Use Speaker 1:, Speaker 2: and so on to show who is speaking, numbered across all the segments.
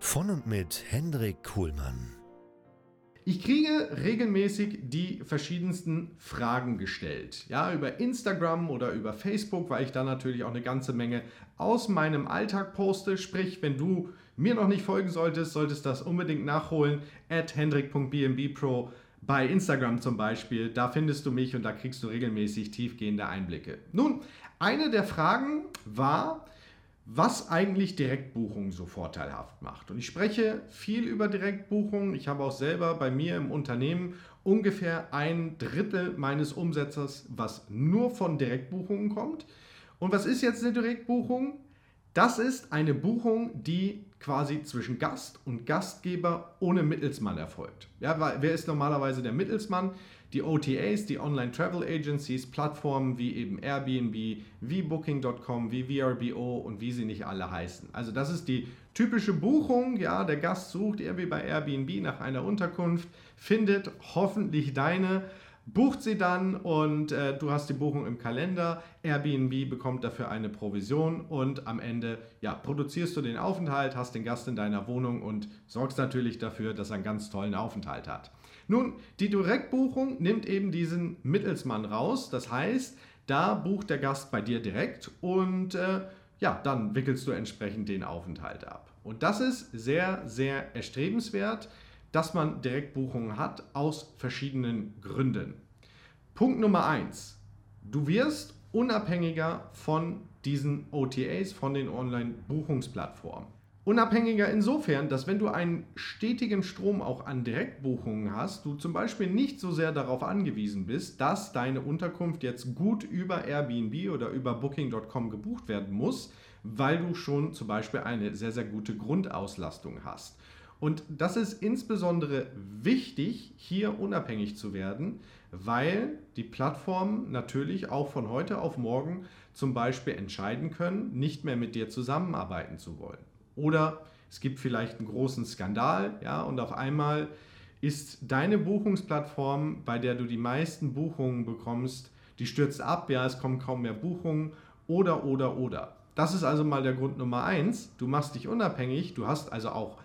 Speaker 1: Von und mit Hendrik Kuhlmann.
Speaker 2: Ich kriege regelmäßig die verschiedensten Fragen gestellt. Ja, über Instagram oder über Facebook, weil ich da natürlich auch eine ganze Menge aus meinem Alltag poste. Sprich, wenn du mir noch nicht folgen solltest, solltest das unbedingt nachholen. At hendrik.bnbpro bei Instagram zum Beispiel. Da findest du mich und da kriegst du regelmäßig tiefgehende Einblicke. Nun, eine der Fragen war, was eigentlich Direktbuchungen so vorteilhaft macht. Und ich spreche viel über Direktbuchungen. Ich habe auch selber bei mir im Unternehmen ungefähr ein Drittel meines Umsatzes, was nur von Direktbuchungen kommt. Und was ist jetzt eine Direktbuchung? Das ist eine Buchung, die quasi zwischen Gast und Gastgeber ohne Mittelsmann erfolgt. Ja, wer ist normalerweise der Mittelsmann? Die OTAs, die Online Travel Agencies, Plattformen wie eben Airbnb, wie Booking.com, wie VRBO und wie sie nicht alle heißen. Also das ist die typische Buchung, ja, der Gast sucht eher wie bei Airbnb nach einer Unterkunft, findet hoffentlich deine bucht sie dann und äh, du hast die Buchung im Kalender. Airbnb bekommt dafür eine Provision und am Ende ja, produzierst du den Aufenthalt, hast den Gast in deiner Wohnung und sorgst natürlich dafür, dass er einen ganz tollen Aufenthalt hat. Nun, die Direktbuchung nimmt eben diesen Mittelsmann raus. Das heißt, da bucht der Gast bei dir direkt und äh, ja, dann wickelst du entsprechend den Aufenthalt ab. Und das ist sehr, sehr erstrebenswert dass man Direktbuchungen hat aus verschiedenen Gründen. Punkt Nummer eins: Du wirst unabhängiger von diesen OTAs, von den Online-Buchungsplattformen. Unabhängiger insofern, dass wenn du einen stetigen Strom auch an Direktbuchungen hast, du zum Beispiel nicht so sehr darauf angewiesen bist, dass deine Unterkunft jetzt gut über Airbnb oder über Booking.com gebucht werden muss, weil du schon zum Beispiel eine sehr, sehr gute Grundauslastung hast. Und das ist insbesondere wichtig, hier unabhängig zu werden, weil die Plattformen natürlich auch von heute auf morgen zum Beispiel entscheiden können, nicht mehr mit dir zusammenarbeiten zu wollen. Oder es gibt vielleicht einen großen Skandal, ja, und auf einmal ist deine Buchungsplattform, bei der du die meisten Buchungen bekommst, die stürzt ab, ja, es kommen kaum mehr Buchungen oder, oder, oder. Das ist also mal der Grund Nummer eins. Du machst dich unabhängig, du hast also auch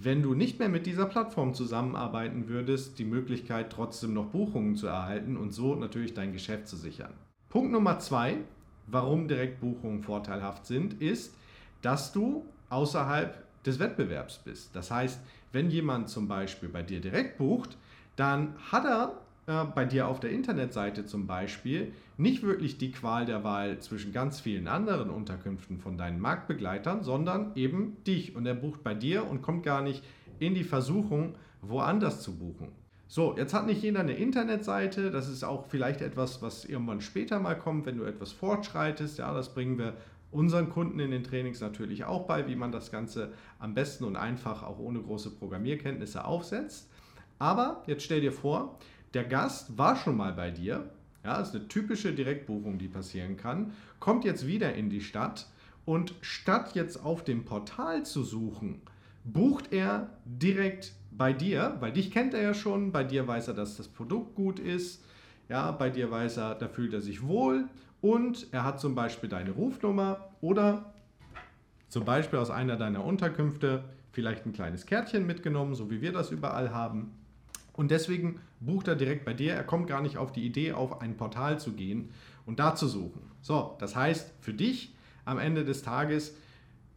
Speaker 2: wenn du nicht mehr mit dieser Plattform zusammenarbeiten würdest, die Möglichkeit trotzdem noch Buchungen zu erhalten und so natürlich dein Geschäft zu sichern. Punkt Nummer zwei, warum Direktbuchungen vorteilhaft sind, ist, dass du außerhalb des Wettbewerbs bist. Das heißt, wenn jemand zum Beispiel bei dir direkt bucht, dann hat er äh, bei dir auf der Internetseite zum Beispiel nicht wirklich die Qual der Wahl zwischen ganz vielen anderen Unterkünften von deinen Marktbegleitern, sondern eben dich. Und er bucht bei dir und kommt gar nicht in die Versuchung, woanders zu buchen. So, jetzt hat nicht jeder eine Internetseite. Das ist auch vielleicht etwas, was irgendwann später mal kommt, wenn du etwas fortschreitest. Ja, das bringen wir unseren Kunden in den Trainings natürlich auch bei, wie man das Ganze am besten und einfach auch ohne große Programmierkenntnisse aufsetzt. Aber jetzt stell dir vor, der Gast war schon mal bei dir, ja, ist eine typische Direktbuchung, die passieren kann, kommt jetzt wieder in die Stadt und statt jetzt auf dem Portal zu suchen, bucht er direkt bei dir, weil dich kennt er ja schon, bei dir weiß er, dass das Produkt gut ist, ja, bei dir weiß er, da fühlt er sich wohl und er hat zum Beispiel deine Rufnummer oder zum Beispiel aus einer deiner Unterkünfte vielleicht ein kleines Kärtchen mitgenommen, so wie wir das überall haben und deswegen bucht er direkt bei dir. Er kommt gar nicht auf die Idee, auf ein Portal zu gehen und da zu suchen. So, das heißt für dich am Ende des Tages,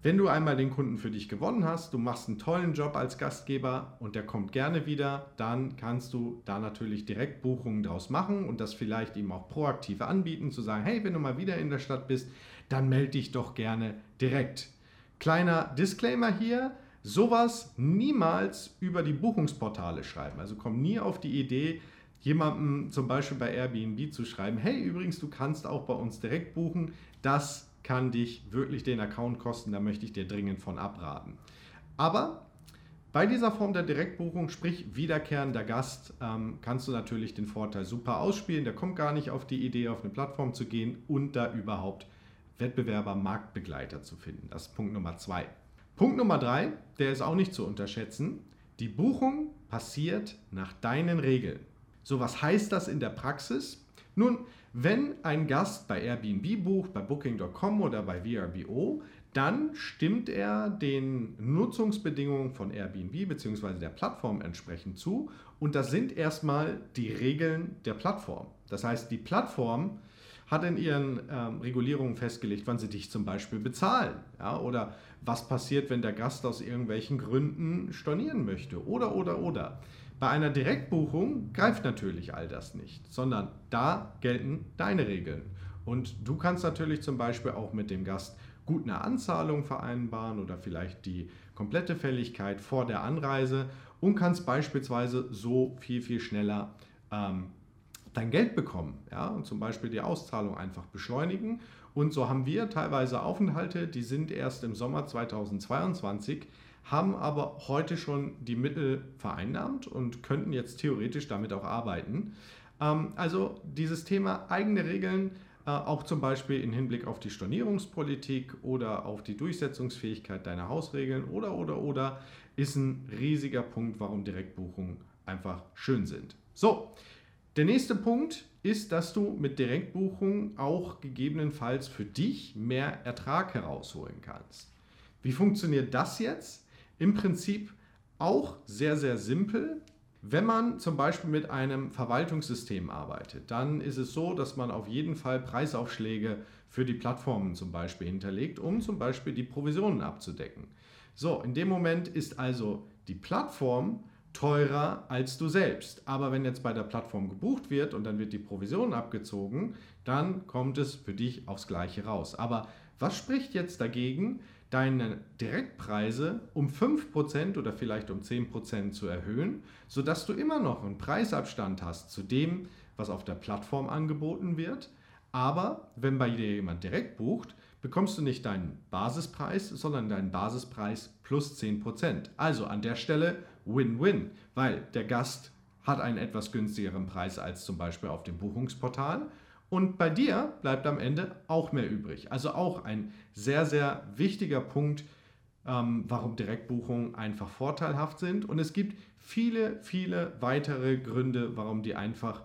Speaker 2: Wenn du einmal den Kunden für dich gewonnen hast, du machst einen tollen Job als Gastgeber und der kommt gerne wieder, dann kannst du da natürlich direkt Buchungen draus machen und das vielleicht ihm auch proaktiv anbieten, zu sagen, hey, wenn du mal wieder in der Stadt bist, dann melde dich doch gerne direkt. Kleiner Disclaimer hier, sowas niemals über die Buchungsportale schreiben. Also komm nie auf die Idee, jemandem zum Beispiel bei Airbnb zu schreiben, hey, übrigens, du kannst auch bei uns direkt buchen. Das kann dich wirklich den Account kosten, da möchte ich dir dringend von abraten. Aber bei dieser Form der Direktbuchung, sprich wiederkehrender Gast, ähm, kannst du natürlich den Vorteil super ausspielen. Der kommt gar nicht auf die Idee, auf eine Plattform zu gehen und da überhaupt Wettbewerber, Marktbegleiter zu finden. Das ist Punkt Nummer zwei. Punkt Nummer drei, der ist auch nicht zu unterschätzen. Die Buchung passiert nach deinen Regeln. So, was heißt das in der Praxis? Nun, wenn ein Gast bei Airbnb bucht, bei Booking.com oder bei VRBO, dann stimmt er den Nutzungsbedingungen von Airbnb bzw. der Plattform entsprechend zu. Und das sind erstmal die Regeln der Plattform. Das heißt, die Plattform hat in ihren ähm, Regulierungen festgelegt, wann sie dich zum Beispiel bezahlen. Ja, oder was passiert, wenn der Gast aus irgendwelchen Gründen stornieren möchte. Oder, oder, oder. Bei einer Direktbuchung greift natürlich all das nicht, sondern da gelten deine Regeln. Und du kannst natürlich zum Beispiel auch mit dem Gast gut eine Anzahlung vereinbaren oder vielleicht die komplette Fälligkeit vor der Anreise und kannst beispielsweise so viel, viel schneller ähm, dein Geld bekommen. Ja? Und zum Beispiel die Auszahlung einfach beschleunigen. Und so haben wir teilweise Aufenthalte, die sind erst im Sommer 2022, haben aber heute schon die Mittel vereinnahmt und könnten jetzt theoretisch damit auch arbeiten. Ähm, also dieses Thema eigene Regeln, äh, auch zum Beispiel im Hinblick auf die Stornierungspolitik oder auf die Durchsetzungsfähigkeit deiner Hausregeln oder oder oder, ist ein riesiger Punkt, warum Direktbuchungen einfach schön sind. So, der nächste Punkt ist, dass du mit Direktbuchungen auch gegebenenfalls für dich mehr Ertrag herausholen kannst. Wie funktioniert das jetzt? Im Prinzip auch sehr, sehr simpel. Wenn man zum Beispiel mit einem Verwaltungssystem arbeitet, dann ist es so, dass man auf jeden Fall Preisaufschläge für die Plattformen zum Beispiel hinterlegt, um zum Beispiel die Provisionen abzudecken. So, in dem Moment ist also die Plattform teurer als du selbst. Aber wenn jetzt bei der Plattform gebucht wird und dann wird die Provision abgezogen, dann kommt es für dich aufs Gleiche raus. Aber was spricht jetzt dagegen, deine Direktpreise um 5% oder vielleicht um 10% zu erhöhen, sodass du immer noch einen Preisabstand hast zu dem, was auf der Plattform angeboten wird. Aber wenn bei dir jemand direkt bucht, bekommst du nicht deinen Basispreis, sondern deinen Basispreis plus 10%. Also an der Stelle Win-Win, weil der Gast hat einen etwas günstigeren Preis als zum Beispiel auf dem Buchungsportal und bei dir bleibt am Ende auch mehr übrig. Also auch ein sehr, sehr wichtiger Punkt, ähm, warum Direktbuchungen einfach vorteilhaft sind. Und es gibt viele, viele weitere Gründe, warum die einfach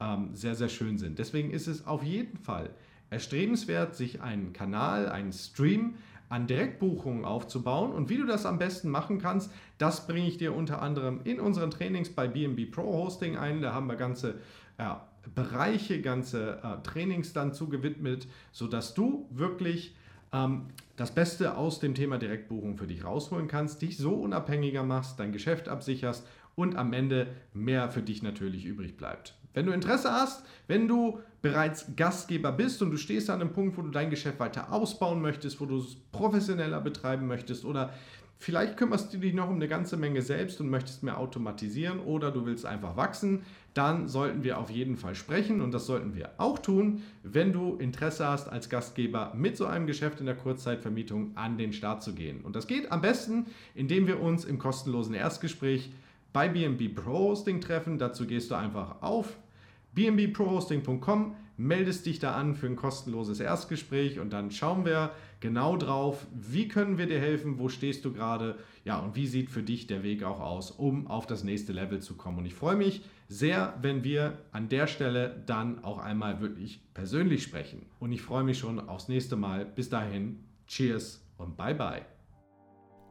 Speaker 2: ähm, sehr, sehr schön sind. Deswegen ist es auf jeden Fall erstrebenswert, sich einen Kanal, einen Stream an Direktbuchungen aufzubauen. Und wie du das am besten machen kannst, das bringe ich dir unter anderem in unseren Trainings bei BNB Pro Hosting ein. Da haben wir ganze ja, Bereiche, ganze äh, Trainings dann zugewidmet, sodass du wirklich ähm, das Beste aus dem Thema Direktbuchung für dich rausholen kannst, dich so unabhängiger machst, dein Geschäft absicherst und am Ende mehr für dich natürlich übrig bleibt. Wenn du Interesse hast, wenn du bereits Gastgeber bist und du stehst an einem Punkt, wo du dein Geschäft weiter ausbauen möchtest, wo du es professioneller betreiben möchtest oder vielleicht kümmerst du dich noch um eine ganze Menge selbst und möchtest mehr automatisieren oder du willst einfach wachsen, dann sollten wir auf jeden Fall sprechen und das sollten wir auch tun, wenn du Interesse hast, als Gastgeber mit so einem Geschäft in der Kurzzeitvermietung an den Start zu gehen. Und das geht am besten, indem wir uns im kostenlosen Erstgespräch bei BNB Pro Hosting treffen. Dazu gehst du einfach auf bnbprohosting.com, meldest dich da an für ein kostenloses Erstgespräch und dann schauen wir genau drauf, wie können wir dir helfen, wo stehst du gerade, ja, und wie sieht für dich der Weg auch aus, um auf das nächste Level zu kommen. Und ich freue mich sehr, wenn wir an der Stelle dann auch einmal wirklich persönlich sprechen. Und ich freue mich schon aufs nächste Mal. Bis dahin, cheers und bye bye.